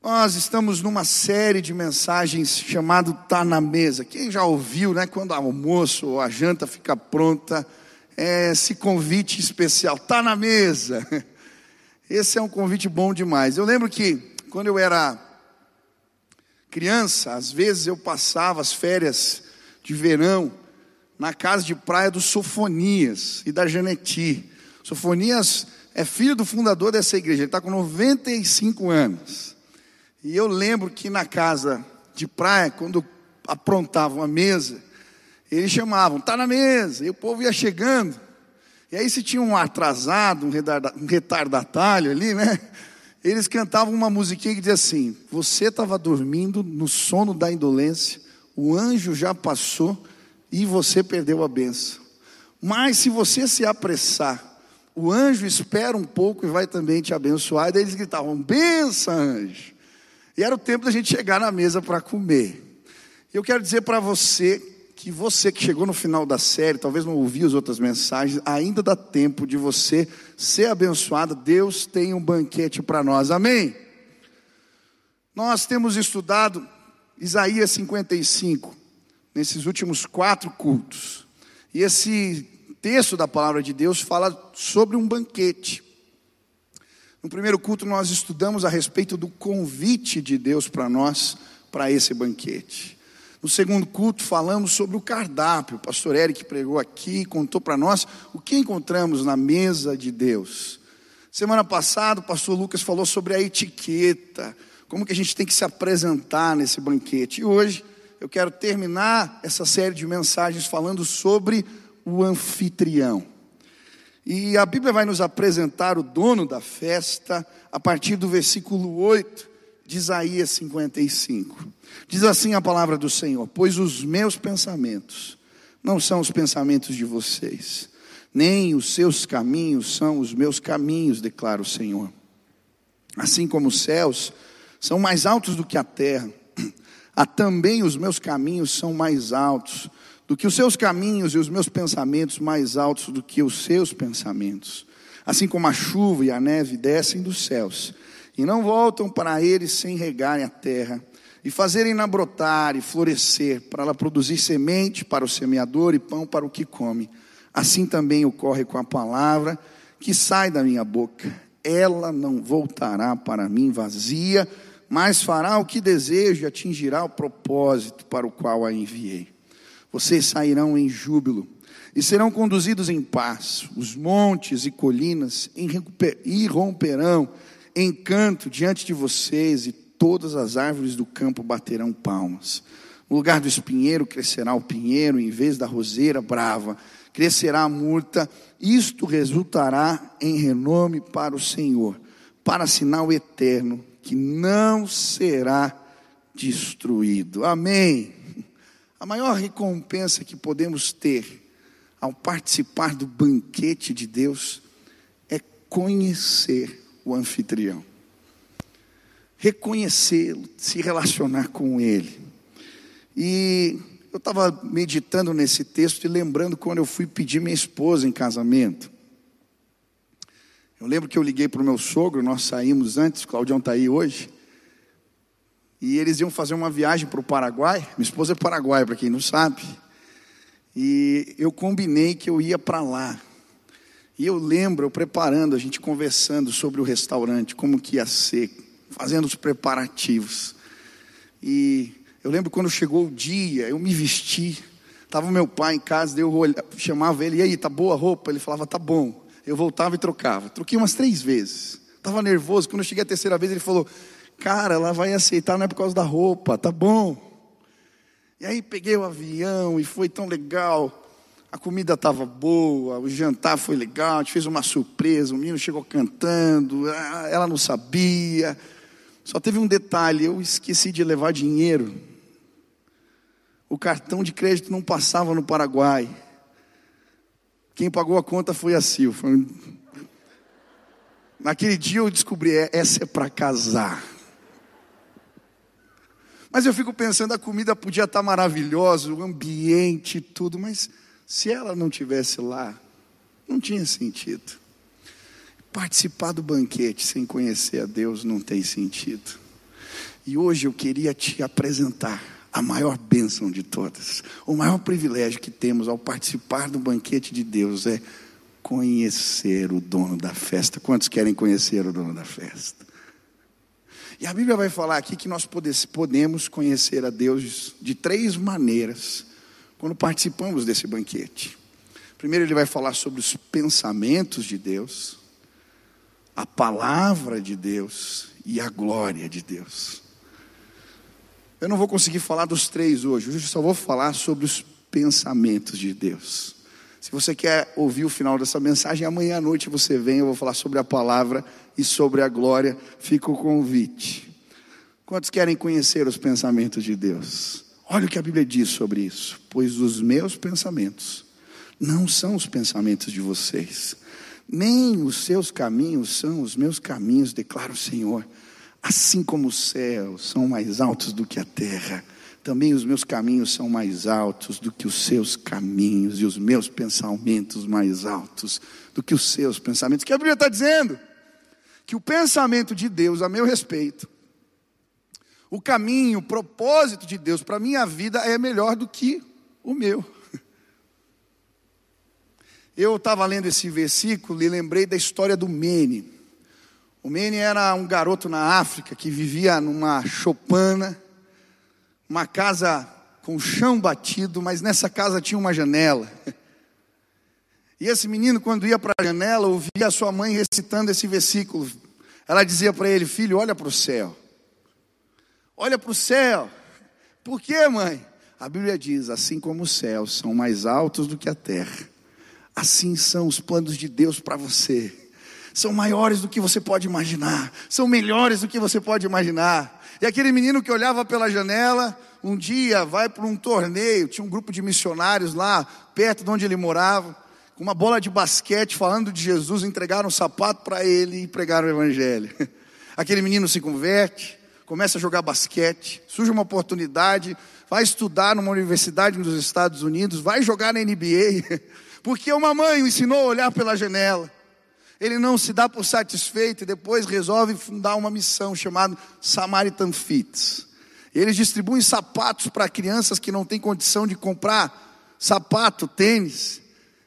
Nós estamos numa série de mensagens chamado Tá na Mesa. Quem já ouviu, né? Quando o almoço ou a janta fica pronta, é esse convite especial, tá na mesa. Esse é um convite bom demais. Eu lembro que quando eu era criança, às vezes eu passava as férias de verão na casa de praia do Sofonias e da Janeti. Sofonias é filho do fundador dessa igreja, ele está com 95 anos. E eu lembro que na casa de praia, quando aprontavam uma mesa, eles chamavam, está na mesa, e o povo ia chegando. E aí, se tinha um atrasado, um retardatário ali, né? Eles cantavam uma musiquinha que dizia assim: Você estava dormindo no sono da indolência, o anjo já passou e você perdeu a benção. Mas se você se apressar, o anjo espera um pouco e vai também te abençoar. E daí eles gritavam: benção, anjo. E era o tempo da gente chegar na mesa para comer. Eu quero dizer para você que você que chegou no final da série, talvez não ouviu as outras mensagens, ainda dá tempo de você ser abençoado. Deus tem um banquete para nós. Amém? Nós temos estudado Isaías 55 nesses últimos quatro cultos. E esse texto da palavra de Deus fala sobre um banquete. No primeiro culto, nós estudamos a respeito do convite de Deus para nós, para esse banquete. No segundo culto, falamos sobre o cardápio. O pastor Eric pregou aqui, contou para nós o que encontramos na mesa de Deus. Semana passada, o pastor Lucas falou sobre a etiqueta, como que a gente tem que se apresentar nesse banquete. E hoje, eu quero terminar essa série de mensagens falando sobre o anfitrião. E a Bíblia vai nos apresentar o dono da festa a partir do versículo 8 de Isaías 55. Diz assim a palavra do Senhor: Pois os meus pensamentos não são os pensamentos de vocês, nem os seus caminhos são os meus caminhos, declara o Senhor. Assim como os céus são mais altos do que a terra, há também os meus caminhos são mais altos do que os seus caminhos e os meus pensamentos mais altos do que os seus pensamentos. Assim como a chuva e a neve descem dos céus e não voltam para eles sem regarem a terra e fazerem-na brotar e florescer, para ela produzir semente para o semeador e pão para o que come. Assim também ocorre com a palavra que sai da minha boca. Ela não voltará para mim vazia, mas fará o que desejo e atingirá o propósito para o qual a enviei. Vocês sairão em júbilo e serão conduzidos em paz. Os montes e colinas irromperão em canto diante de vocês e todas as árvores do campo baterão palmas. No lugar do espinheiro crescerá o pinheiro, em vez da roseira brava, crescerá a murta. Isto resultará em renome para o Senhor, para sinal eterno que não será destruído. Amém. A maior recompensa que podemos ter ao participar do banquete de Deus é conhecer o anfitrião. Reconhecê-lo, se relacionar com ele. E eu estava meditando nesse texto e lembrando quando eu fui pedir minha esposa em casamento. Eu lembro que eu liguei para o meu sogro, nós saímos antes, Claudião está aí hoje. E eles iam fazer uma viagem para o Paraguai. Minha esposa é paraguaia, para quem não sabe. E eu combinei que eu ia para lá. E eu lembro, eu preparando, a gente conversando sobre o restaurante, como que ia ser, fazendo os preparativos. E eu lembro quando chegou o dia, eu me vesti. Estava meu pai em casa, eu chamava ele, e aí, tá boa a roupa? Ele falava, tá bom. Eu voltava e trocava. Troquei umas três vezes. Estava nervoso. Quando eu cheguei a terceira vez, ele falou: Cara, ela vai aceitar, não é por causa da roupa, tá bom. E aí peguei o avião e foi tão legal. A comida estava boa, o jantar foi legal, a gente fez uma surpresa, o menino chegou cantando, ela não sabia. Só teve um detalhe, eu esqueci de levar dinheiro. O cartão de crédito não passava no Paraguai. Quem pagou a conta foi a Sil. Foi... Naquele dia eu descobri, é, essa é para casar. Mas eu fico pensando, a comida podia estar maravilhosa, o ambiente, tudo, mas se ela não tivesse lá, não tinha sentido. Participar do banquete sem conhecer a Deus não tem sentido. E hoje eu queria te apresentar a maior bênção de todas. O maior privilégio que temos ao participar do banquete de Deus é conhecer o dono da festa. Quantos querem conhecer o dono da festa? E a Bíblia vai falar aqui que nós podemos conhecer a Deus de três maneiras quando participamos desse banquete. Primeiro, ele vai falar sobre os pensamentos de Deus, a palavra de Deus e a glória de Deus. Eu não vou conseguir falar dos três hoje, hoje eu só vou falar sobre os pensamentos de Deus. Se você quer ouvir o final dessa mensagem, amanhã à noite você vem, eu vou falar sobre a palavra e sobre a glória. Fica o convite. Quantos querem conhecer os pensamentos de Deus? Olha o que a Bíblia diz sobre isso. Pois os meus pensamentos não são os pensamentos de vocês, nem os seus caminhos são os meus caminhos, declara o Senhor. Assim como os céus são mais altos do que a terra, também os meus caminhos são mais altos do que os seus caminhos, e os meus pensamentos mais altos do que os seus pensamentos. O que a Bíblia está dizendo? Que o pensamento de Deus a meu respeito, o caminho, o propósito de Deus para a minha vida é melhor do que o meu. Eu estava lendo esse versículo e lembrei da história do Mene. O Mene era um garoto na África que vivia numa chopana, uma casa com chão batido, mas nessa casa tinha uma janela. E esse menino, quando ia para a janela, ouvia a sua mãe recitando esse versículo. Ela dizia para ele: Filho, olha para o céu. Olha para o céu. Por quê, mãe? A Bíblia diz: Assim como os céus são mais altos do que a terra, Assim são os planos de Deus para você. São maiores do que você pode imaginar, são melhores do que você pode imaginar. E aquele menino que olhava pela janela, um dia vai para um torneio, tinha um grupo de missionários lá, perto de onde ele morava, com uma bola de basquete falando de Jesus, entregaram um sapato para ele e pregaram o evangelho. Aquele menino se converte, começa a jogar basquete, surge uma oportunidade, vai estudar numa universidade nos Estados Unidos, vai jogar na NBA. Porque uma mãe o ensinou a olhar pela janela. Ele não se dá por satisfeito e depois resolve fundar uma missão chamada Samaritan Fits. Eles distribuem sapatos para crianças que não têm condição de comprar sapato, tênis.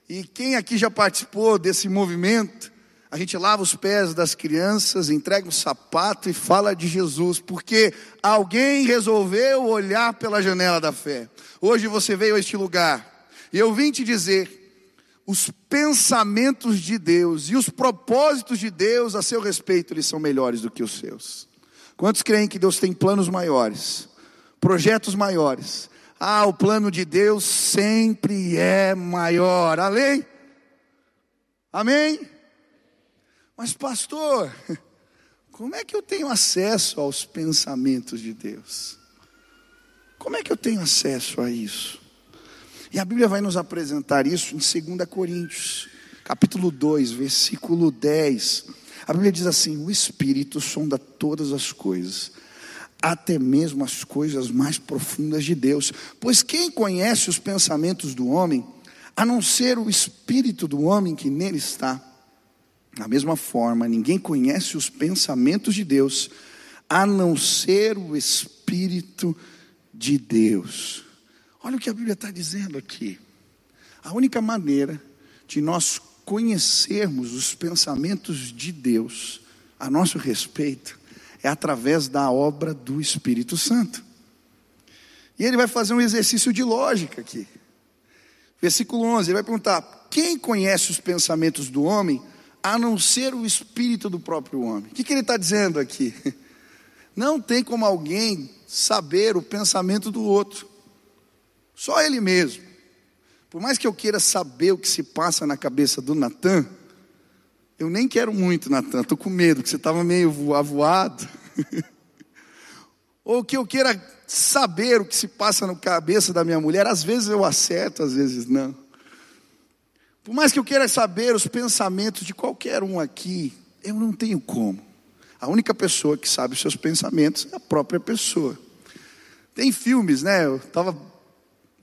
E quem aqui já participou desse movimento? A gente lava os pés das crianças, entrega um sapato e fala de Jesus, porque alguém resolveu olhar pela janela da fé. Hoje você veio a este lugar e eu vim te dizer os pensamentos de Deus e os propósitos de Deus a seu respeito, eles são melhores do que os seus. Quantos creem que Deus tem planos maiores, projetos maiores? Ah, o plano de Deus sempre é maior. Amém? Amém? Mas, pastor, como é que eu tenho acesso aos pensamentos de Deus? Como é que eu tenho acesso a isso? E a Bíblia vai nos apresentar isso em 2 Coríntios, capítulo 2, versículo 10. A Bíblia diz assim: O Espírito sonda todas as coisas, até mesmo as coisas mais profundas de Deus. Pois quem conhece os pensamentos do homem, a não ser o Espírito do homem que nele está? Da mesma forma, ninguém conhece os pensamentos de Deus, a não ser o Espírito de Deus. Olha o que a Bíblia está dizendo aqui. A única maneira de nós conhecermos os pensamentos de Deus a nosso respeito é através da obra do Espírito Santo. E ele vai fazer um exercício de lógica aqui. Versículo 11, ele vai perguntar: quem conhece os pensamentos do homem a não ser o espírito do próprio homem? O que, que ele está dizendo aqui? Não tem como alguém saber o pensamento do outro. Só ele mesmo. Por mais que eu queira saber o que se passa na cabeça do Natan, eu nem quero muito, Natan, estou com medo, que você estava meio avoado. Ou que eu queira saber o que se passa na cabeça da minha mulher, às vezes eu acerto, às vezes não. Por mais que eu queira saber os pensamentos de qualquer um aqui, eu não tenho como. A única pessoa que sabe os seus pensamentos é a própria pessoa. Tem filmes, né? Eu estava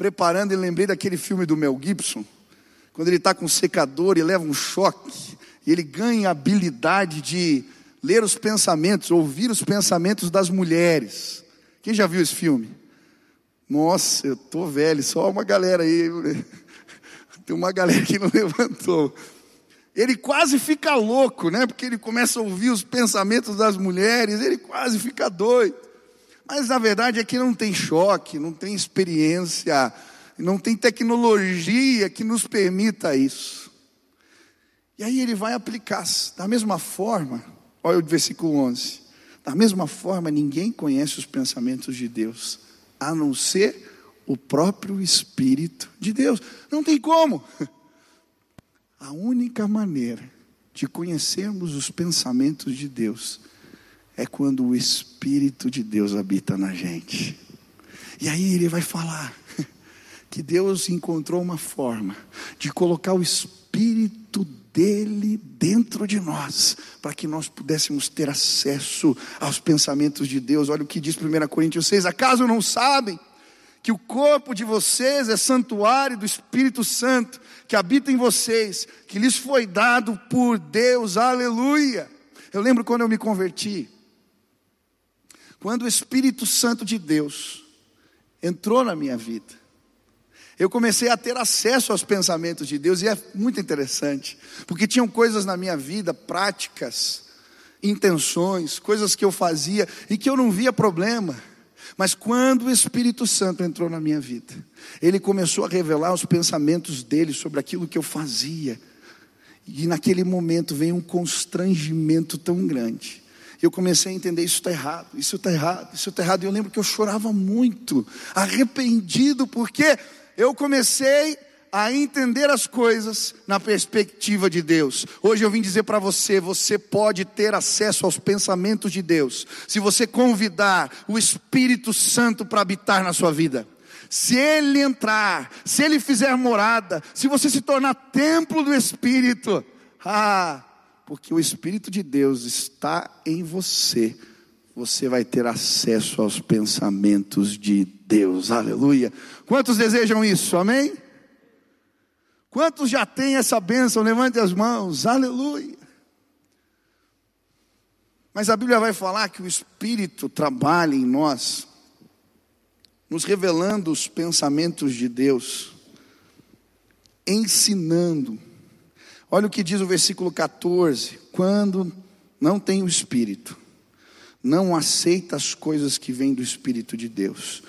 preparando e lembrei daquele filme do Mel Gibson, quando ele está com um secador e leva um choque, e ele ganha a habilidade de ler os pensamentos, ouvir os pensamentos das mulheres. Quem já viu esse filme? Nossa, eu tô velho, só uma galera aí. Tem uma galera que não levantou. Ele quase fica louco, né? Porque ele começa a ouvir os pensamentos das mulheres, ele quase fica doido. Mas na verdade é que não tem choque, não tem experiência, não tem tecnologia que nos permita isso. E aí ele vai aplicar, da mesma forma, olha o versículo 11: da mesma forma, ninguém conhece os pensamentos de Deus, a não ser o próprio Espírito de Deus. Não tem como. A única maneira de conhecermos os pensamentos de Deus é quando o Espírito de Deus habita na gente. E aí ele vai falar que Deus encontrou uma forma de colocar o Espírito dele dentro de nós, para que nós pudéssemos ter acesso aos pensamentos de Deus. Olha o que diz 1 Coríntios 6: acaso não sabem? que o corpo de vocês é santuário do Espírito Santo que habita em vocês, que lhes foi dado por Deus, aleluia. Eu lembro quando eu me converti, quando o Espírito Santo de Deus entrou na minha vida, eu comecei a ter acesso aos pensamentos de Deus, e é muito interessante, porque tinham coisas na minha vida, práticas, intenções, coisas que eu fazia e que eu não via problema. Mas quando o Espírito Santo entrou na minha vida, ele começou a revelar os pensamentos dele sobre aquilo que eu fazia. E naquele momento veio um constrangimento tão grande. Eu comecei a entender: isso está errado, isso está errado, isso está errado. E eu lembro que eu chorava muito, arrependido, porque eu comecei a entender as coisas na perspectiva de Deus. Hoje eu vim dizer para você: você pode ter acesso aos pensamentos de Deus, se você convidar o Espírito Santo para habitar na sua vida. Se ele entrar, se ele fizer morada, se você se tornar templo do Espírito, ah, porque o Espírito de Deus está em você, você vai ter acesso aos pensamentos de Deus, aleluia. Quantos desejam isso, amém? Quantos já têm essa bênção? Levante as mãos, aleluia. Mas a Bíblia vai falar que o Espírito trabalha em nós, nos revelando os pensamentos de Deus, ensinando. Olha o que diz o versículo 14: quando não tem o Espírito, não aceita as coisas que vêm do Espírito de Deus,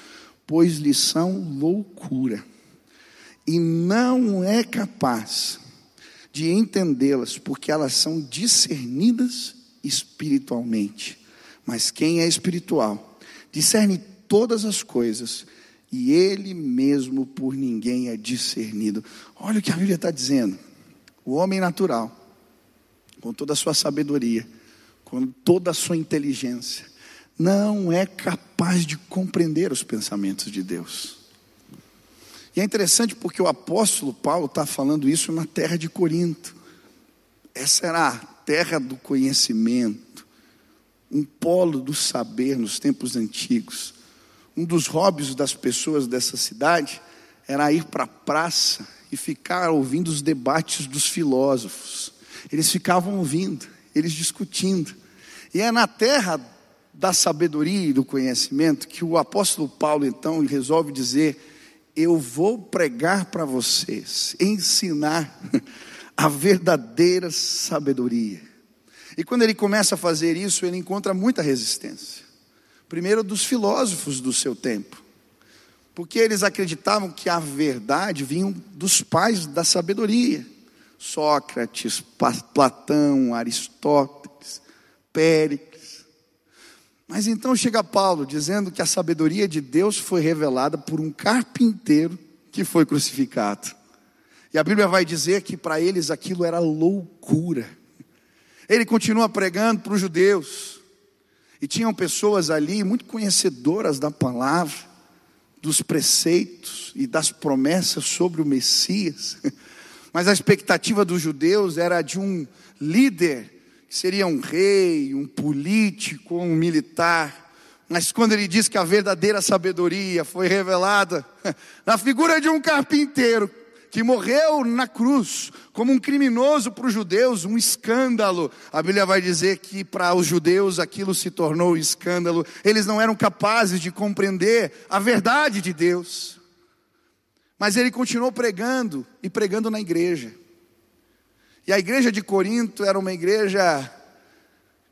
pois lhe são loucura e não é capaz de entendê-las, porque elas são discernidas espiritualmente. Mas quem é espiritual discerne todas as coisas, e ele mesmo por ninguém é discernido. Olha o que a Bíblia está dizendo. O homem natural, com toda a sua sabedoria, com toda a sua inteligência, não é capaz de compreender os pensamentos de Deus. E é interessante porque o apóstolo Paulo está falando isso na terra de Corinto. Essa era a terra do conhecimento, um polo do saber nos tempos antigos. Um dos hobbies das pessoas dessa cidade era ir para a praça e ficar ouvindo os debates dos filósofos. Eles ficavam ouvindo, eles discutindo. E é na terra da sabedoria e do conhecimento que o apóstolo Paulo então resolve dizer eu vou pregar para vocês, ensinar a verdadeira sabedoria. E quando ele começa a fazer isso, ele encontra muita resistência. Primeiro, dos filósofos do seu tempo, porque eles acreditavam que a verdade vinha dos pais da sabedoria: Sócrates, Platão, Aristóteles, Péricles. Mas então chega Paulo dizendo que a sabedoria de Deus foi revelada por um carpinteiro que foi crucificado. E a Bíblia vai dizer que para eles aquilo era loucura. Ele continua pregando para os judeus. E tinham pessoas ali muito conhecedoras da palavra, dos preceitos e das promessas sobre o Messias. Mas a expectativa dos judeus era de um líder seria um rei, um político, um militar. Mas quando ele diz que a verdadeira sabedoria foi revelada na figura de um carpinteiro que morreu na cruz como um criminoso para os judeus, um escândalo. A Bíblia vai dizer que para os judeus aquilo se tornou um escândalo. Eles não eram capazes de compreender a verdade de Deus. Mas ele continuou pregando e pregando na igreja. E a igreja de Corinto era uma igreja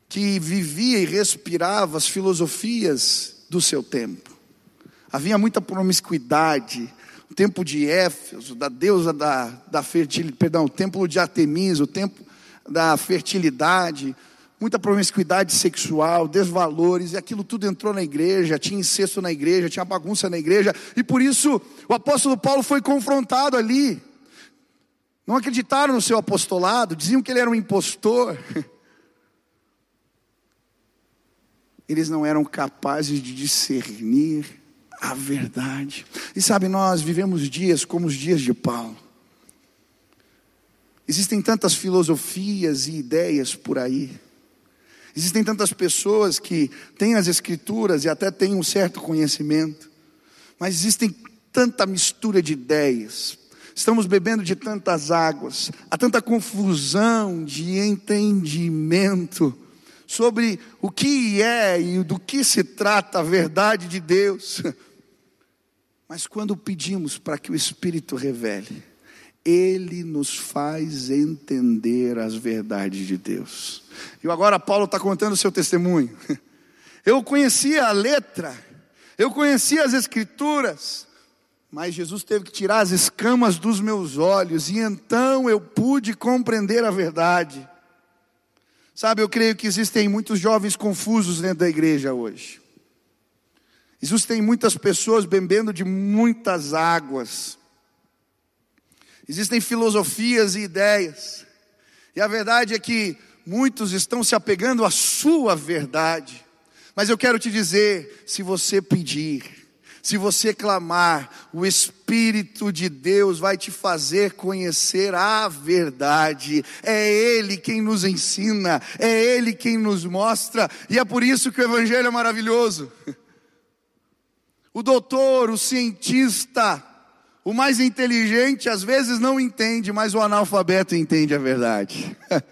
que vivia e respirava as filosofias do seu tempo. Havia muita promiscuidade. O templo de Éfeso, da deusa da, da fertilidade, perdão, o templo de Artemis, o templo da fertilidade, muita promiscuidade sexual, desvalores, e aquilo tudo entrou na igreja, tinha incesto na igreja, tinha bagunça na igreja, e por isso o apóstolo Paulo foi confrontado ali. Não acreditaram no seu apostolado, diziam que ele era um impostor. Eles não eram capazes de discernir a verdade. E sabe, nós vivemos dias como os dias de Paulo. Existem tantas filosofias e ideias por aí. Existem tantas pessoas que têm as escrituras e até têm um certo conhecimento, mas existem tanta mistura de ideias. Estamos bebendo de tantas águas, há tanta confusão de entendimento sobre o que é e do que se trata a verdade de Deus. Mas quando pedimos para que o Espírito revele, ele nos faz entender as verdades de Deus. E agora Paulo está contando o seu testemunho. Eu conhecia a letra, eu conhecia as escrituras, mas Jesus teve que tirar as escamas dos meus olhos, e então eu pude compreender a verdade. Sabe, eu creio que existem muitos jovens confusos dentro da igreja hoje. Existem muitas pessoas bebendo de muitas águas. Existem filosofias e ideias. E a verdade é que muitos estão se apegando à sua verdade. Mas eu quero te dizer: se você pedir, se você clamar, o Espírito de Deus vai te fazer conhecer a verdade. É Ele quem nos ensina, é Ele quem nos mostra, e é por isso que o Evangelho é maravilhoso. O doutor, o cientista, o mais inteligente às vezes não entende, mas o analfabeto entende a verdade.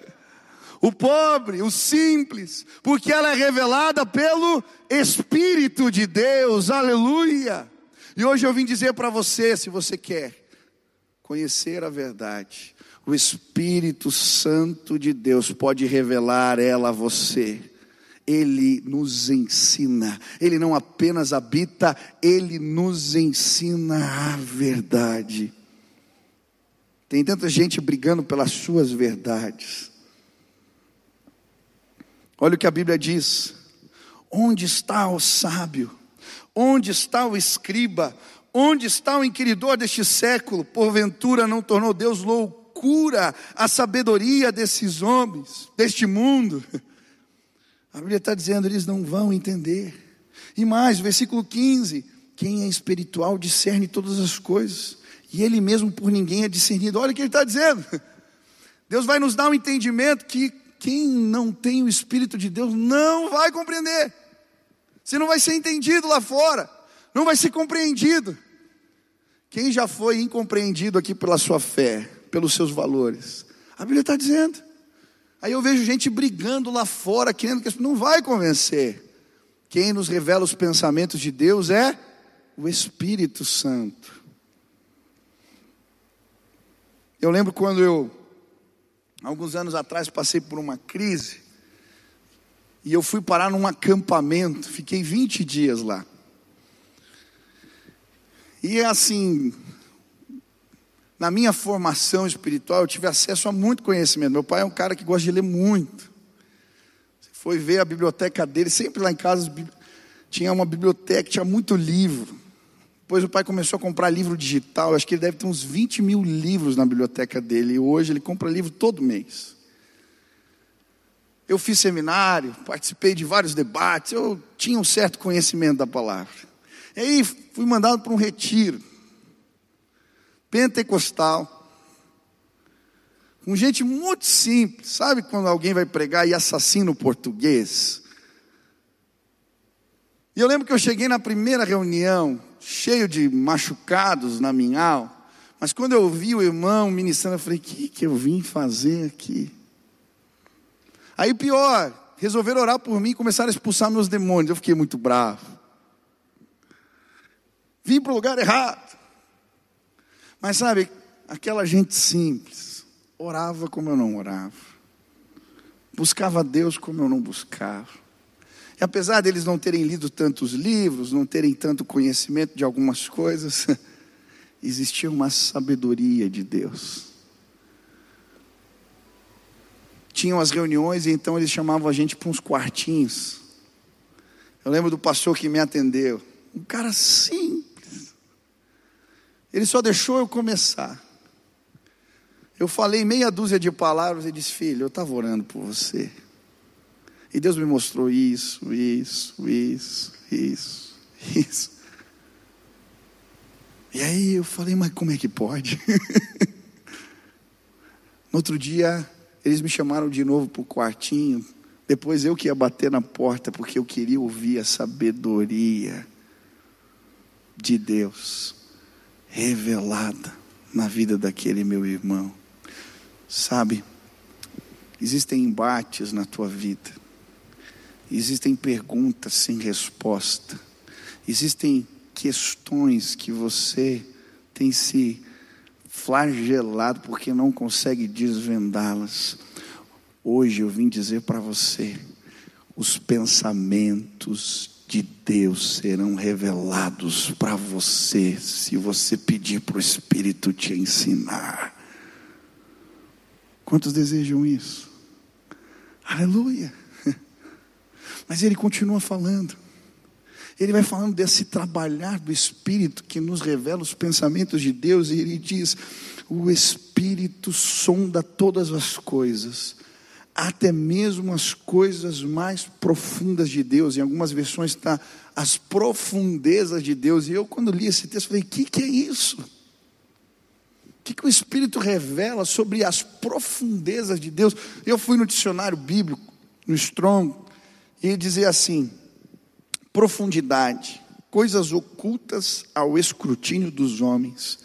o pobre, o simples, porque ela é revelada pelo Espírito de Deus, aleluia. E hoje eu vim dizer para você: se você quer conhecer a verdade, o Espírito Santo de Deus pode revelar ela a você. Ele nos ensina, Ele não apenas habita, Ele nos ensina a verdade. Tem tanta gente brigando pelas suas verdades. Olha o que a Bíblia diz: onde está o sábio? Onde está o escriba? Onde está o inquiridor deste século? Porventura não tornou Deus loucura a sabedoria desses homens, deste mundo? A Bíblia está dizendo, eles não vão entender. E mais, versículo 15: quem é espiritual discerne todas as coisas, e ele mesmo por ninguém é discernido. Olha o que ele está dizendo. Deus vai nos dar um entendimento que quem não tem o Espírito de Deus não vai compreender. Você não vai ser entendido lá fora, não vai ser compreendido. Quem já foi incompreendido aqui pela sua fé, pelos seus valores? A Bíblia está dizendo. Aí eu vejo gente brigando lá fora, querendo que não vai convencer. Quem nos revela os pensamentos de Deus é o Espírito Santo. Eu lembro quando eu, alguns anos atrás, passei por uma crise, e eu fui parar num acampamento, fiquei 20 dias lá. E assim, na minha formação espiritual, eu tive acesso a muito conhecimento. Meu pai é um cara que gosta de ler muito. Você foi ver a biblioteca dele, sempre lá em casa tinha uma biblioteca, tinha muito livro. Depois o pai começou a comprar livro digital, acho que ele deve ter uns 20 mil livros na biblioteca dele, e hoje ele compra livro todo mês. Eu fiz seminário, participei de vários debates, eu tinha um certo conhecimento da palavra. E aí fui mandado para um retiro pentecostal, com gente muito simples. Sabe quando alguém vai pregar e assassina o português? E eu lembro que eu cheguei na primeira reunião, cheio de machucados na minha alma, Mas quando eu vi o irmão ministrando, eu falei: o que, que eu vim fazer aqui? Aí pior, resolveram orar por mim e começaram a expulsar meus demônios. Eu fiquei muito bravo. Vim para o lugar errado. Mas sabe, aquela gente simples, orava como eu não orava, buscava Deus como eu não buscava. E apesar deles não terem lido tantos livros, não terem tanto conhecimento de algumas coisas, existia uma sabedoria de Deus. Tinham as reuniões e então eles chamavam a gente para uns quartinhos. Eu lembro do pastor que me atendeu, um cara simples. Ele só deixou eu começar. Eu falei meia dúzia de palavras e disse: Filho, eu estava orando por você. E Deus me mostrou isso, isso, isso, isso, isso. E aí eu falei: Mas como é que pode? no outro dia, eles me chamaram de novo para o quartinho. Depois eu que ia bater na porta, porque eu queria ouvir a sabedoria de Deus revelada na vida daquele meu irmão. Sabe, existem embates na tua vida, existem perguntas sem resposta, existem questões que você tem se flagelado porque não consegue desvendá-las. Hoje eu vim dizer para você: os pensamentos de Deus serão revelados para você se você pedir para o Espírito te ensinar. Quantos desejam isso? Aleluia. Mas ele continua falando. Ele vai falando desse trabalhar do Espírito que nos revela os pensamentos de Deus, e ele diz: o Espírito sonda todas as coisas, até mesmo as coisas mais profundas de Deus. Em algumas versões está as profundezas de Deus. E eu, quando li esse texto, falei: o que, que é isso? O que, que o Espírito revela sobre as profundezas de Deus? Eu fui no dicionário bíblico, no Strong, e dizia assim: profundidade, coisas ocultas ao escrutínio dos homens,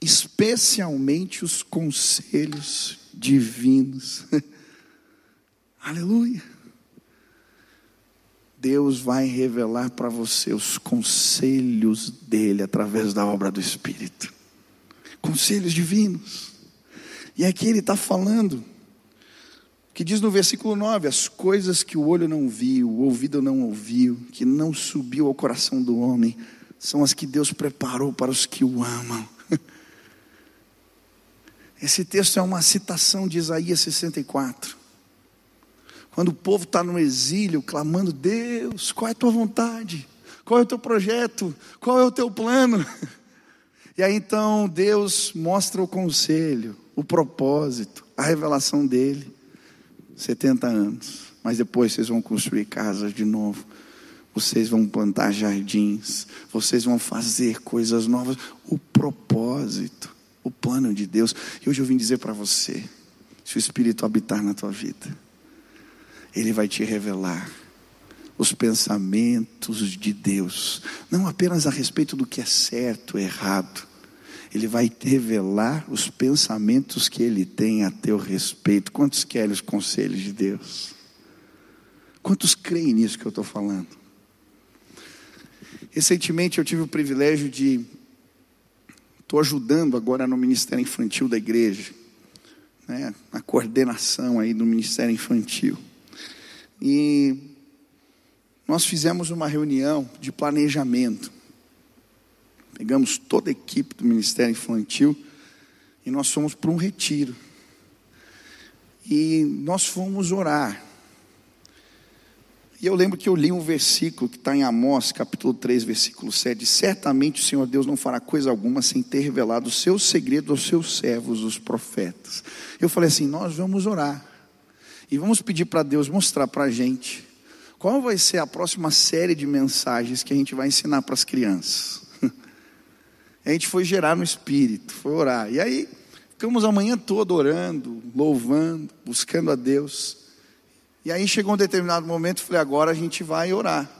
especialmente os conselhos divinos. Aleluia. Deus vai revelar para você os conselhos dele através da obra do Espírito conselhos divinos. E aqui ele está falando, que diz no versículo 9: as coisas que o olho não viu, o ouvido não ouviu, que não subiu ao coração do homem, são as que Deus preparou para os que o amam. Esse texto é uma citação de Isaías 64. Quando o povo está no exílio, clamando: Deus, qual é a tua vontade? Qual é o teu projeto? Qual é o teu plano? E aí então Deus mostra o conselho, o propósito, a revelação dele. 70 anos, mas depois vocês vão construir casas de novo. Vocês vão plantar jardins, vocês vão fazer coisas novas. O propósito, o plano de Deus. E hoje eu vim dizer para você: se o Espírito habitar na tua vida, Ele vai te revelar os pensamentos de Deus, não apenas a respeito do que é certo, errado, ele vai revelar os pensamentos que ele tem a teu respeito. Quantos querem os conselhos de Deus? Quantos creem nisso que eu estou falando? Recentemente eu tive o privilégio de. Estou ajudando agora no Ministério Infantil da igreja, né, na coordenação aí do Ministério Infantil. E nós fizemos uma reunião de planejamento. Pegamos toda a equipe do Ministério Infantil e nós fomos para um retiro. E nós fomos orar. E eu lembro que eu li um versículo que está em Amós, capítulo 3, versículo 7. Certamente o Senhor Deus não fará coisa alguma sem ter revelado o seu segredo aos seus servos, os profetas. Eu falei assim: nós vamos orar. E vamos pedir para Deus mostrar para a gente qual vai ser a próxima série de mensagens que a gente vai ensinar para as crianças a gente foi gerar no espírito, foi orar. E aí, ficamos a manhã toda orando, louvando, buscando a Deus. E aí chegou um determinado momento, falei, agora a gente vai orar.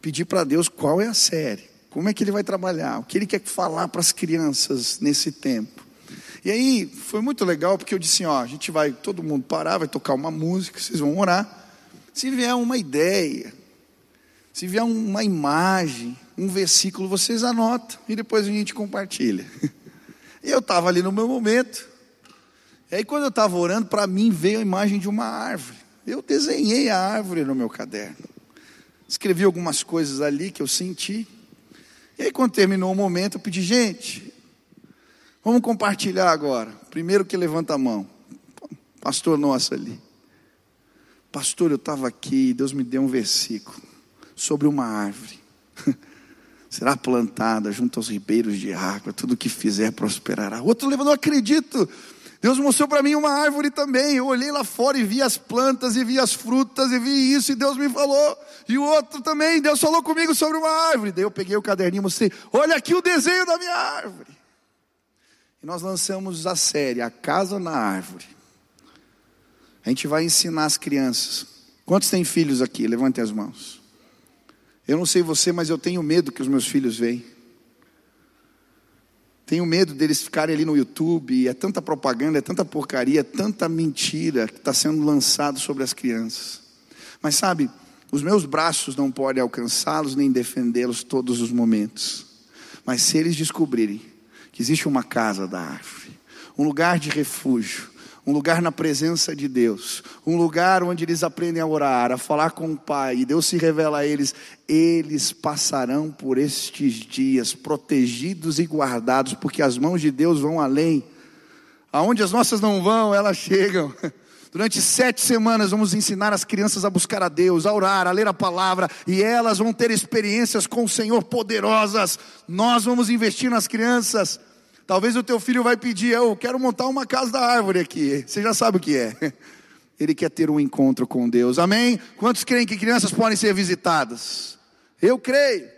Pedir para Deus qual é a série, como é que ele vai trabalhar, o que ele quer falar para as crianças nesse tempo. E aí foi muito legal porque eu disse: ó, a gente vai, todo mundo parar, vai tocar uma música, vocês vão orar. Se vier uma ideia, se vier uma imagem, um versículo, vocês anotam e depois a gente compartilha. E eu estava ali no meu momento. E aí quando eu estava orando, para mim veio a imagem de uma árvore. Eu desenhei a árvore no meu caderno. Escrevi algumas coisas ali que eu senti. E aí quando terminou o momento, eu pedi, gente, vamos compartilhar agora. Primeiro que levanta a mão. Pastor nosso ali. Pastor, eu estava aqui, Deus me deu um versículo sobre uma árvore. Será plantada junto aos ribeiros de água, tudo que fizer prosperará. Outro levou, não acredito. Deus mostrou para mim uma árvore também. Eu olhei lá fora e vi as plantas, e vi as frutas, e vi isso, e Deus me falou. E o outro também, Deus falou comigo sobre uma árvore. Daí eu peguei o caderninho e mostrei: olha aqui o desenho da minha árvore. E nós lançamos a série A Casa na Árvore. A gente vai ensinar as crianças. Quantos têm filhos aqui? Levantem as mãos. Eu não sei você, mas eu tenho medo que os meus filhos vejam. Tenho medo deles ficarem ali no YouTube, é tanta propaganda, é tanta porcaria, é tanta mentira que está sendo lançado sobre as crianças. Mas sabe, os meus braços não podem alcançá-los nem defendê-los todos os momentos. Mas se eles descobrirem que existe uma casa da árvore, um lugar de refúgio, um lugar na presença de Deus, um lugar onde eles aprendem a orar, a falar com o Pai, e Deus se revela a eles, eles passarão por estes dias protegidos e guardados, porque as mãos de Deus vão além. Aonde as nossas não vão, elas chegam. Durante sete semanas vamos ensinar as crianças a buscar a Deus, a orar, a ler a palavra, e elas vão ter experiências com o Senhor poderosas. Nós vamos investir nas crianças. Talvez o teu filho vai pedir, eu quero montar uma casa da árvore aqui. Você já sabe o que é. Ele quer ter um encontro com Deus. Amém? Quantos creem que crianças podem ser visitadas? Eu creio.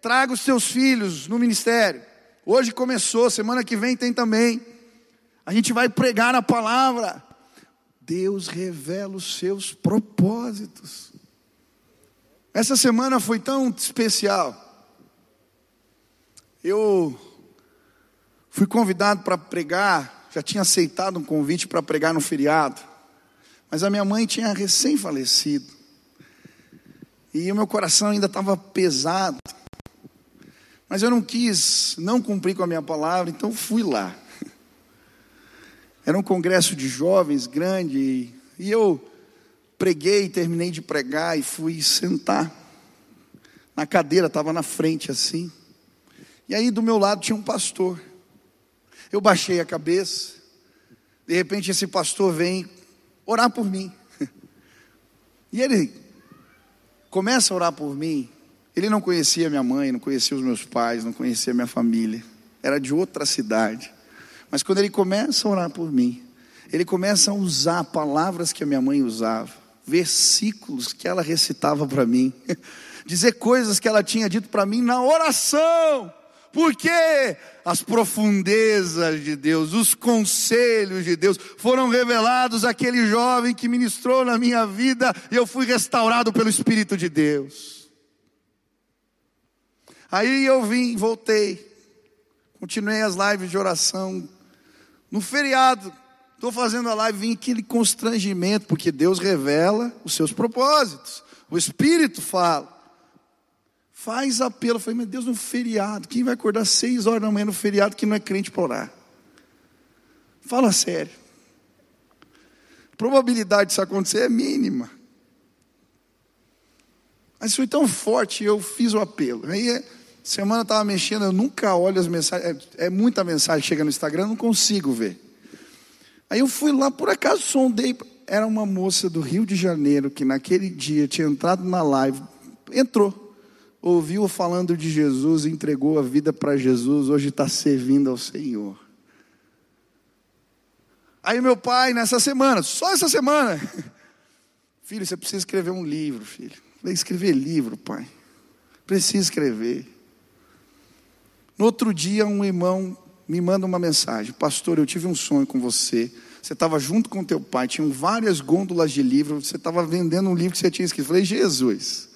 Traga os seus filhos no ministério. Hoje começou, semana que vem tem também. A gente vai pregar a palavra. Deus revela os seus propósitos. Essa semana foi tão especial. Eu Fui convidado para pregar, já tinha aceitado um convite para pregar no feriado, mas a minha mãe tinha recém falecido, e o meu coração ainda estava pesado, mas eu não quis não cumprir com a minha palavra, então fui lá. Era um congresso de jovens grande, e eu preguei, terminei de pregar e fui sentar. Na cadeira, estava na frente assim. E aí do meu lado tinha um pastor. Eu baixei a cabeça. De repente esse pastor vem orar por mim. E ele começa a orar por mim. Ele não conhecia minha mãe, não conhecia os meus pais, não conhecia minha família. Era de outra cidade. Mas quando ele começa a orar por mim, ele começa a usar palavras que a minha mãe usava, versículos que ela recitava para mim, dizer coisas que ela tinha dito para mim na oração porque as profundezas de Deus, os conselhos de Deus foram revelados àquele jovem que ministrou na minha vida e eu fui restaurado pelo Espírito de Deus. Aí eu vim, voltei, continuei as lives de oração. No feriado, estou fazendo a live, vim aquele constrangimento, porque Deus revela os seus propósitos, o Espírito fala. Faz apelo. Eu falei, meu Deus, no feriado. Quem vai acordar seis horas da manhã no feriado que não é crente para orar? Fala sério. A probabilidade disso acontecer é mínima. Mas foi tão forte, eu fiz o apelo. Aí, semana eu estava mexendo, eu nunca olho as mensagens. É, é muita mensagem que chega no Instagram, eu não consigo ver. Aí eu fui lá, por acaso sondei. Era uma moça do Rio de Janeiro que naquele dia tinha entrado na live, entrou ouviu falando de Jesus, entregou a vida para Jesus, hoje está servindo ao Senhor. Aí meu pai, nessa semana, só essa semana, filho, você precisa escrever um livro, filho. Escrever livro, pai. Precisa escrever. No outro dia, um irmão me manda uma mensagem: Pastor, eu tive um sonho com você. Você estava junto com teu pai, tinham várias gôndolas de livro. Você estava vendendo um livro que você tinha escrito. Eu falei, Jesus,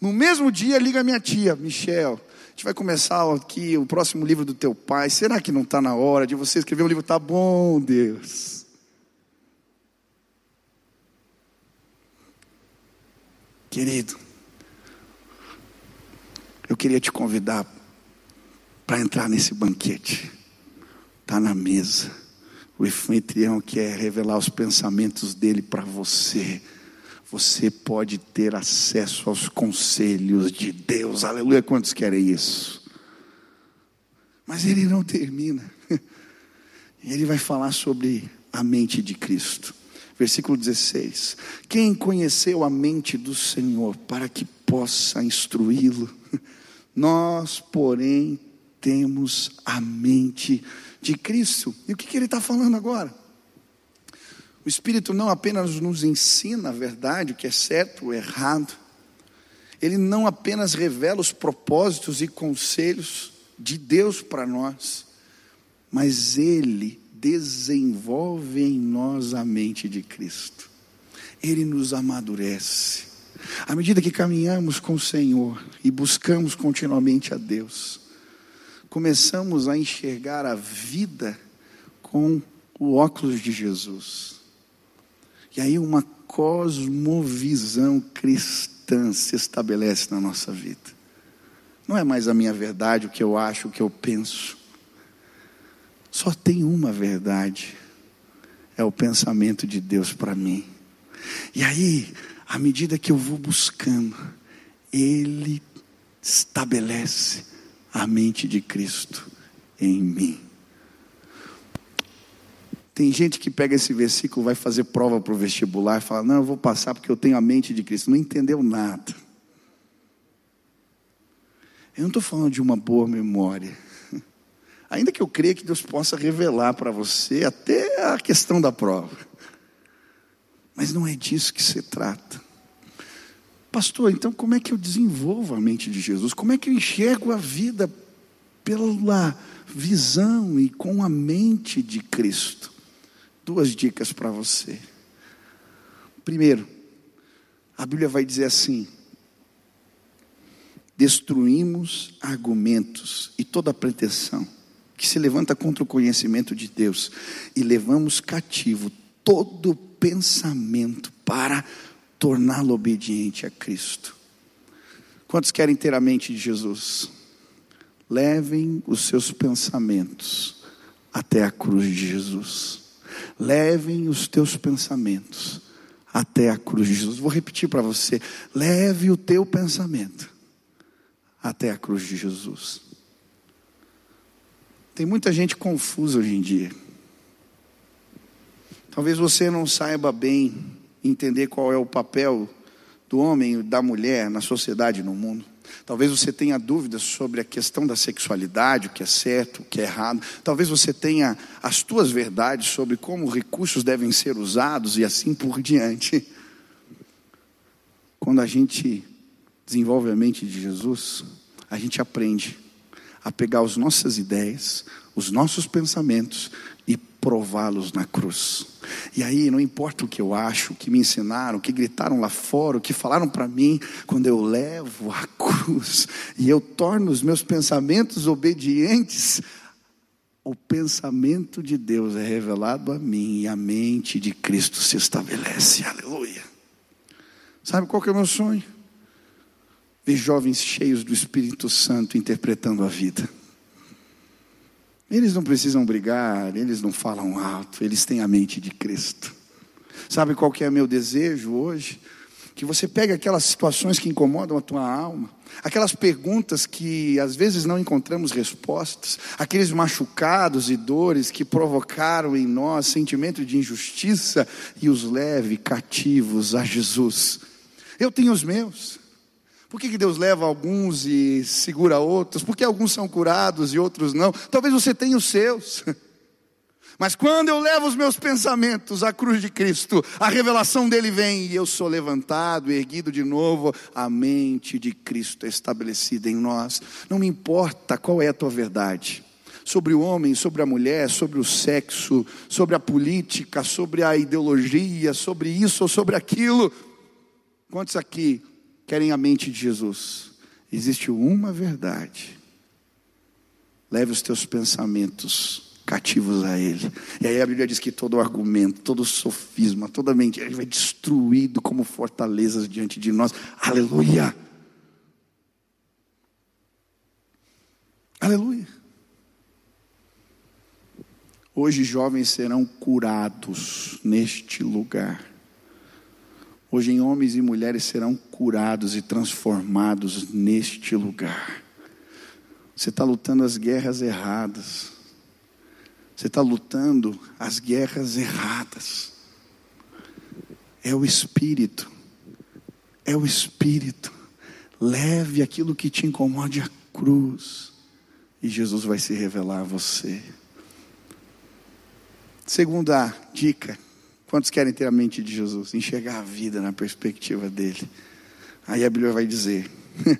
No mesmo dia, liga minha tia, Michel. A gente vai começar aqui o próximo livro do teu pai. Será que não está na hora de você escrever um livro? Tá bom, Deus. Querido, eu queria te convidar para entrar nesse banquete. Está na mesa. O anfitrião quer revelar os pensamentos dele para você. Você pode ter acesso aos conselhos de Deus. Aleluia. Quantos querem isso? Mas ele não termina. Ele vai falar sobre a mente de Cristo. Versículo 16: Quem conheceu a mente do Senhor para que possa instruí-lo? Nós, porém, temos a mente de Cristo. E o que, que ele está falando agora? O Espírito não apenas nos ensina a verdade, o que é certo ou errado, ele não apenas revela os propósitos e conselhos de Deus para nós, mas ele desenvolve em nós a mente de Cristo. Ele nos amadurece. À medida que caminhamos com o Senhor e buscamos continuamente a Deus, começamos a enxergar a vida com o óculos de Jesus. E aí uma cosmovisão cristã se estabelece na nossa vida. Não é mais a minha verdade, o que eu acho, o que eu penso. Só tem uma verdade. É o pensamento de Deus para mim. E aí, à medida que eu vou buscando, Ele estabelece a mente de Cristo em mim. Tem gente que pega esse versículo, vai fazer prova para o vestibular e fala: Não, eu vou passar porque eu tenho a mente de Cristo. Não entendeu nada. Eu não estou falando de uma boa memória. Ainda que eu creia que Deus possa revelar para você até a questão da prova. Mas não é disso que se trata. Pastor, então como é que eu desenvolvo a mente de Jesus? Como é que eu enxergo a vida pela visão e com a mente de Cristo? Duas dicas para você. Primeiro, a Bíblia vai dizer assim: destruímos argumentos e toda pretensão que se levanta contra o conhecimento de Deus e levamos cativo todo pensamento para torná-lo obediente a Cristo. Quantos querem ter a mente de Jesus? Levem os seus pensamentos até a cruz de Jesus. Levem os teus pensamentos até a cruz de Jesus. Vou repetir para você: leve o teu pensamento até a cruz de Jesus. Tem muita gente confusa hoje em dia. Talvez você não saiba bem entender qual é o papel do homem e da mulher na sociedade e no mundo. Talvez você tenha dúvidas sobre a questão da sexualidade, o que é certo, o que é errado. Talvez você tenha as tuas verdades sobre como recursos devem ser usados e assim por diante. Quando a gente desenvolve a mente de Jesus, a gente aprende a pegar as nossas ideias, os nossos pensamentos e prová-los na cruz. E aí, não importa o que eu acho, o que me ensinaram, o que gritaram lá fora, o que falaram para mim, quando eu levo a cruz e eu torno os meus pensamentos obedientes, o pensamento de Deus é revelado a mim e a mente de Cristo se estabelece. Aleluia. Sabe qual que é o meu sonho? Ver jovens cheios do Espírito Santo interpretando a vida. Eles não precisam brigar, eles não falam alto, eles têm a mente de Cristo. Sabe qual que é meu desejo hoje? Que você pegue aquelas situações que incomodam a tua alma, aquelas perguntas que às vezes não encontramos respostas, aqueles machucados e dores que provocaram em nós sentimento de injustiça e os leve cativos a Jesus. Eu tenho os meus. Por que, que Deus leva alguns e segura outros? Por que alguns são curados e outros não? Talvez você tenha os seus. Mas quando eu levo os meus pensamentos à cruz de Cristo, a revelação dele vem e eu sou levantado, erguido de novo, a mente de Cristo é estabelecida em nós. Não me importa qual é a tua verdade sobre o homem, sobre a mulher, sobre o sexo, sobre a política, sobre a ideologia, sobre isso ou sobre aquilo. Quantos aqui querem a mente de Jesus? Existe uma verdade. Leve os teus pensamentos cativos a Ele. E aí a Bíblia diz que todo argumento, todo sofisma, toda mente, Ele vai destruído como fortalezas diante de nós. Aleluia! Aleluia! Hoje jovens serão curados neste lugar. Hoje homens e mulheres serão curados e transformados neste lugar. Você está lutando as guerras erradas. Você está lutando as guerras erradas. É o Espírito. É o Espírito. Leve aquilo que te incomode à cruz. E Jesus vai se revelar a você. Segunda dica: quantos querem ter a mente de Jesus? Enxergar a vida na perspectiva dele. Aí a Bíblia vai dizer,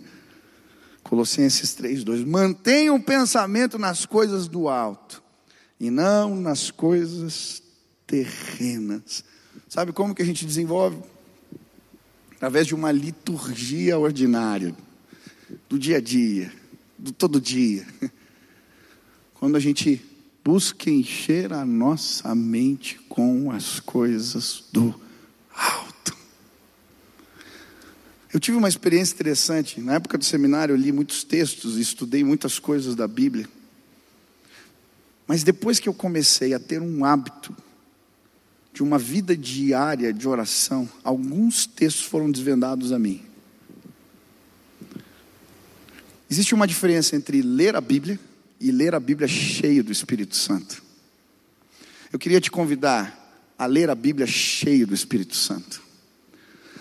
Colossenses 3,2: mantenha o pensamento nas coisas do alto e não nas coisas terrenas. Sabe como que a gente desenvolve? Através de uma liturgia ordinária, do dia a dia, do todo dia. Quando a gente busca encher a nossa mente com as coisas do alto. Eu tive uma experiência interessante. Na época do seminário, eu li muitos textos estudei muitas coisas da Bíblia. Mas depois que eu comecei a ter um hábito de uma vida diária de oração, alguns textos foram desvendados a mim. Existe uma diferença entre ler a Bíblia e ler a Bíblia cheio do Espírito Santo. Eu queria te convidar a ler a Bíblia cheio do Espírito Santo.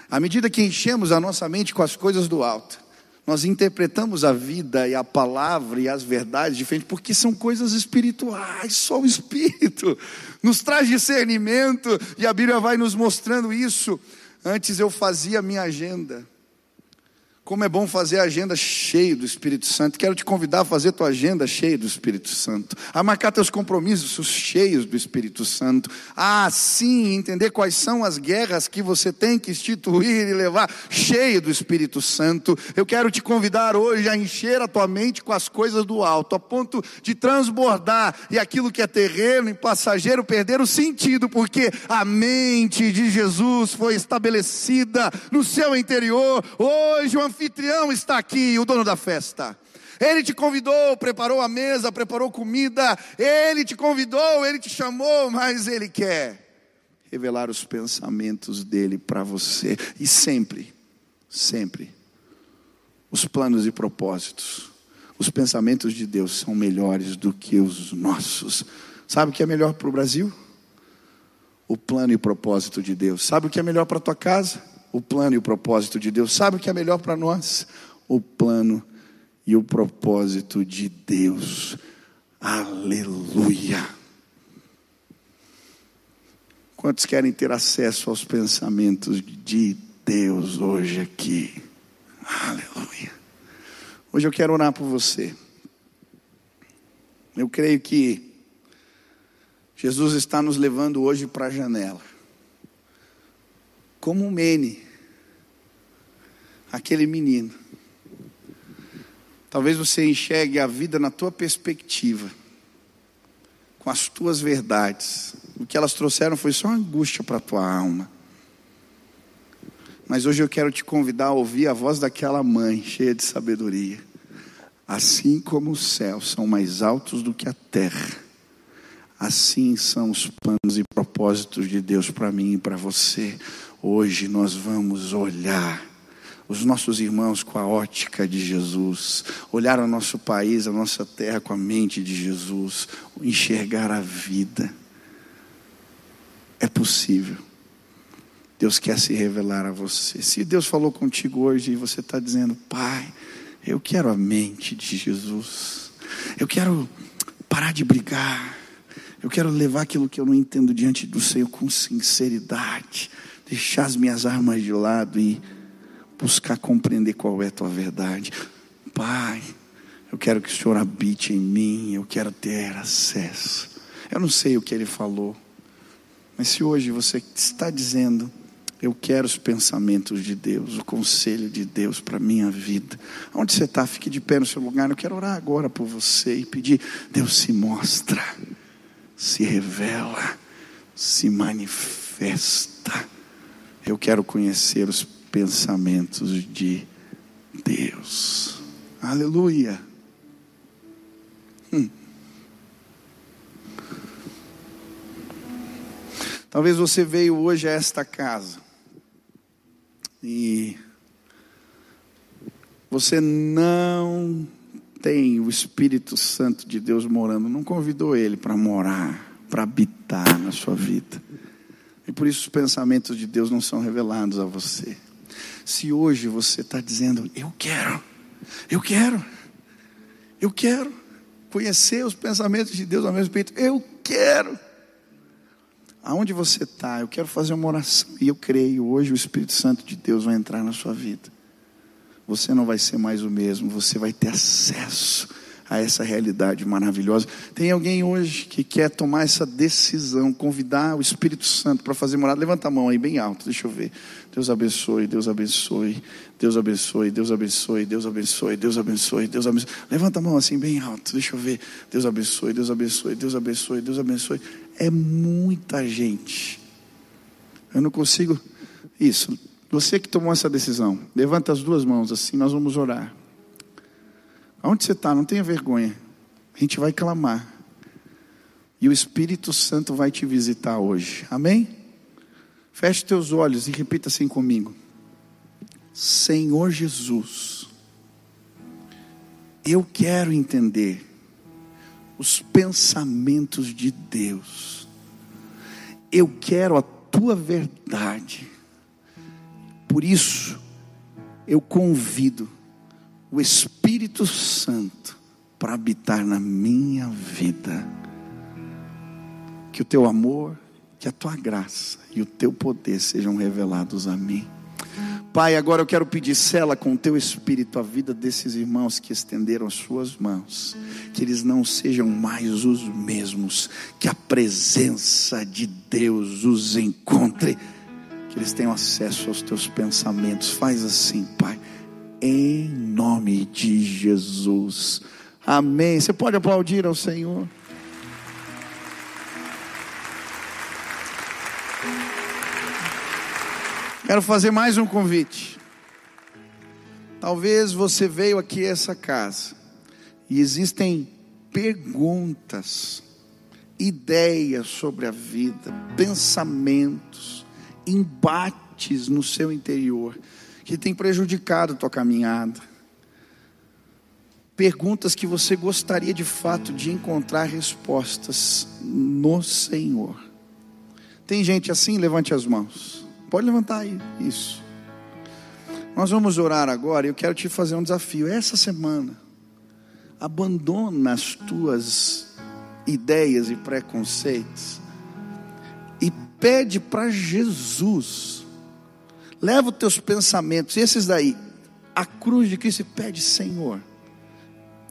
À medida que enchemos a nossa mente com as coisas do alto, nós interpretamos a vida e a palavra e as verdades diferente, porque são coisas espirituais, só o Espírito nos traz discernimento, e a Bíblia vai nos mostrando isso. Antes eu fazia minha agenda, como é bom fazer a agenda cheia do Espírito Santo. Quero te convidar a fazer tua agenda cheia do Espírito Santo. A marcar teus compromissos cheios do Espírito Santo. A sim entender quais são as guerras que você tem que instituir e levar cheio do Espírito Santo. Eu quero te convidar hoje a encher a tua mente com as coisas do alto, a ponto de transbordar e aquilo que é terreno e passageiro perder o sentido, porque a mente de Jesus foi estabelecida no seu interior. Hoje o anfitrião está aqui, o dono da festa. Ele te convidou, preparou a mesa, preparou comida, ele te convidou, ele te chamou, mas ele quer revelar os pensamentos dele para você. E sempre, sempre, os planos e propósitos, os pensamentos de Deus são melhores do que os nossos. Sabe o que é melhor para o Brasil? O plano e propósito de Deus. Sabe o que é melhor para a tua casa? O plano e o propósito de Deus. Sabe o que é melhor para nós? O plano e o propósito de Deus. Aleluia. Quantos querem ter acesso aos pensamentos de Deus hoje aqui? Aleluia. Hoje eu quero orar por você. Eu creio que Jesus está nos levando hoje para a janela como um Mene, aquele menino. Talvez você enxergue a vida na tua perspectiva, com as tuas verdades. O que elas trouxeram foi só angústia para a tua alma. Mas hoje eu quero te convidar a ouvir a voz daquela mãe cheia de sabedoria. Assim como os céus são mais altos do que a terra, assim são os planos e propósitos de Deus para mim e para você. Hoje nós vamos olhar os nossos irmãos com a ótica de Jesus, olhar o nosso país, a nossa terra com a mente de Jesus, enxergar a vida. É possível. Deus quer se revelar a você. Se Deus falou contigo hoje e você está dizendo, Pai, eu quero a mente de Jesus, eu quero parar de brigar, eu quero levar aquilo que eu não entendo diante do Senhor com sinceridade deixar as minhas armas de lado e buscar compreender qual é a tua verdade. Pai, eu quero que o Senhor habite em mim, eu quero ter acesso. Eu não sei o que ele falou, mas se hoje você está dizendo, Eu quero os pensamentos de Deus, o conselho de Deus para a minha vida. Onde você está, fique de pé no seu lugar. Eu quero orar agora por você e pedir: Deus se mostra, se revela, se manifesta. Eu quero conhecer os pensamentos de Deus. Aleluia. Hum. Talvez você veio hoje a esta casa e você não tem o Espírito Santo de Deus morando, não convidou ele para morar, para habitar na sua vida. E por isso os pensamentos de Deus não são revelados a você. Se hoje você está dizendo, eu quero, eu quero, eu quero conhecer os pensamentos de Deus ao meu respeito, eu quero aonde você está, eu quero fazer uma oração. E eu creio, hoje o Espírito Santo de Deus vai entrar na sua vida. Você não vai ser mais o mesmo, você vai ter acesso a essa realidade maravilhosa. Tem alguém hoje que quer tomar essa decisão, convidar o Espírito Santo para fazer morada? Levanta a mão aí bem alto, deixa eu ver. Deus abençoe, Deus abençoe, Deus abençoe, Deus abençoe, Deus abençoe, Deus abençoe, Deus abençoe. Levanta a mão assim bem alto, deixa eu ver. Deus abençoe, Deus abençoe, Deus abençoe, Deus abençoe. É muita gente. Eu não consigo. Isso. Você que tomou essa decisão, levanta as duas mãos assim, nós vamos orar. Aonde você está? Não tenha vergonha. A gente vai clamar. E o Espírito Santo vai te visitar hoje. Amém? Feche teus olhos e repita assim comigo. Senhor Jesus, eu quero entender os pensamentos de Deus. Eu quero a tua verdade. Por isso, eu convido o Espírito Santo para habitar na minha vida. Que o teu amor, que a tua graça e o teu poder sejam revelados a mim. Pai, agora eu quero pedir, cela com o teu espírito a vida desses irmãos que estenderam as suas mãos, que eles não sejam mais os mesmos, que a presença de Deus os encontre, que eles tenham acesso aos teus pensamentos. Faz assim, Pai em nome de Jesus. Amém. Você pode aplaudir ao Senhor. Quero fazer mais um convite. Talvez você veio aqui a essa casa e existem perguntas, ideias sobre a vida, pensamentos, embates no seu interior que tem prejudicado a tua caminhada. Perguntas que você gostaria de fato de encontrar respostas no Senhor. Tem gente assim? Levante as mãos. Pode levantar aí, isso. Nós vamos orar agora e eu quero te fazer um desafio. Essa semana, abandona as tuas ideias e preconceitos e pede para Jesus Leva os teus pensamentos, esses daí, a cruz de Cristo e pede, Senhor,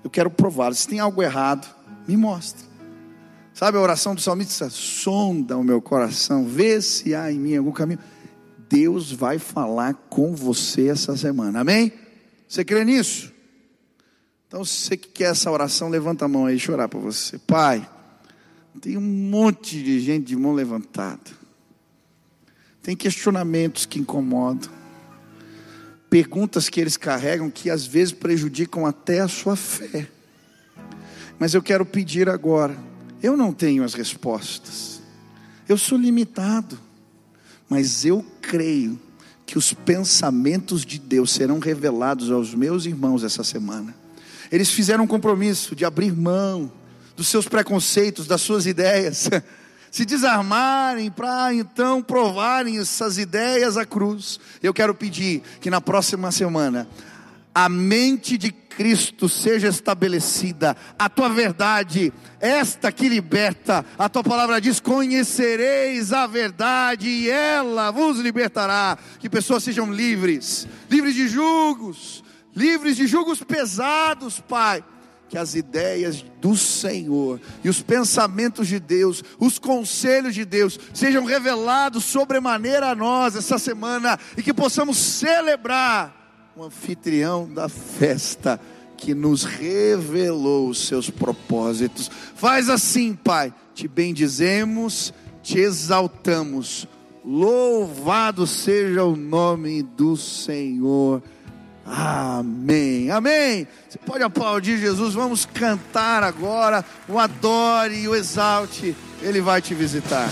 eu quero provar. Se tem algo errado, me mostre. Sabe a oração do salmista? Sonda o meu coração, vê se há em mim algum caminho. Deus vai falar com você essa semana, amém? Você crê nisso? Então, se você que quer essa oração, levanta a mão aí e chorar para você. Pai, tem um monte de gente de mão levantada. Tem questionamentos que incomodam, perguntas que eles carregam que às vezes prejudicam até a sua fé. Mas eu quero pedir agora, eu não tenho as respostas, eu sou limitado, mas eu creio que os pensamentos de Deus serão revelados aos meus irmãos essa semana. Eles fizeram um compromisso de abrir mão dos seus preconceitos, das suas ideias. Se desarmarem para então provarem essas ideias à cruz. Eu quero pedir que na próxima semana a mente de Cristo seja estabelecida, a tua verdade, esta que liberta, a tua palavra diz: conhecereis a verdade e ela vos libertará. Que pessoas sejam livres, livres de julgos, livres de julgos pesados, Pai que as ideias do Senhor e os pensamentos de Deus, os conselhos de Deus, sejam revelados sobremaneira a nós essa semana e que possamos celebrar o anfitrião da festa que nos revelou os seus propósitos. Faz assim, Pai, te bendizemos, te exaltamos. Louvado seja o nome do Senhor. Amém, amém. Você pode aplaudir Jesus. Vamos cantar agora. O adore e o exalte. Ele vai te visitar.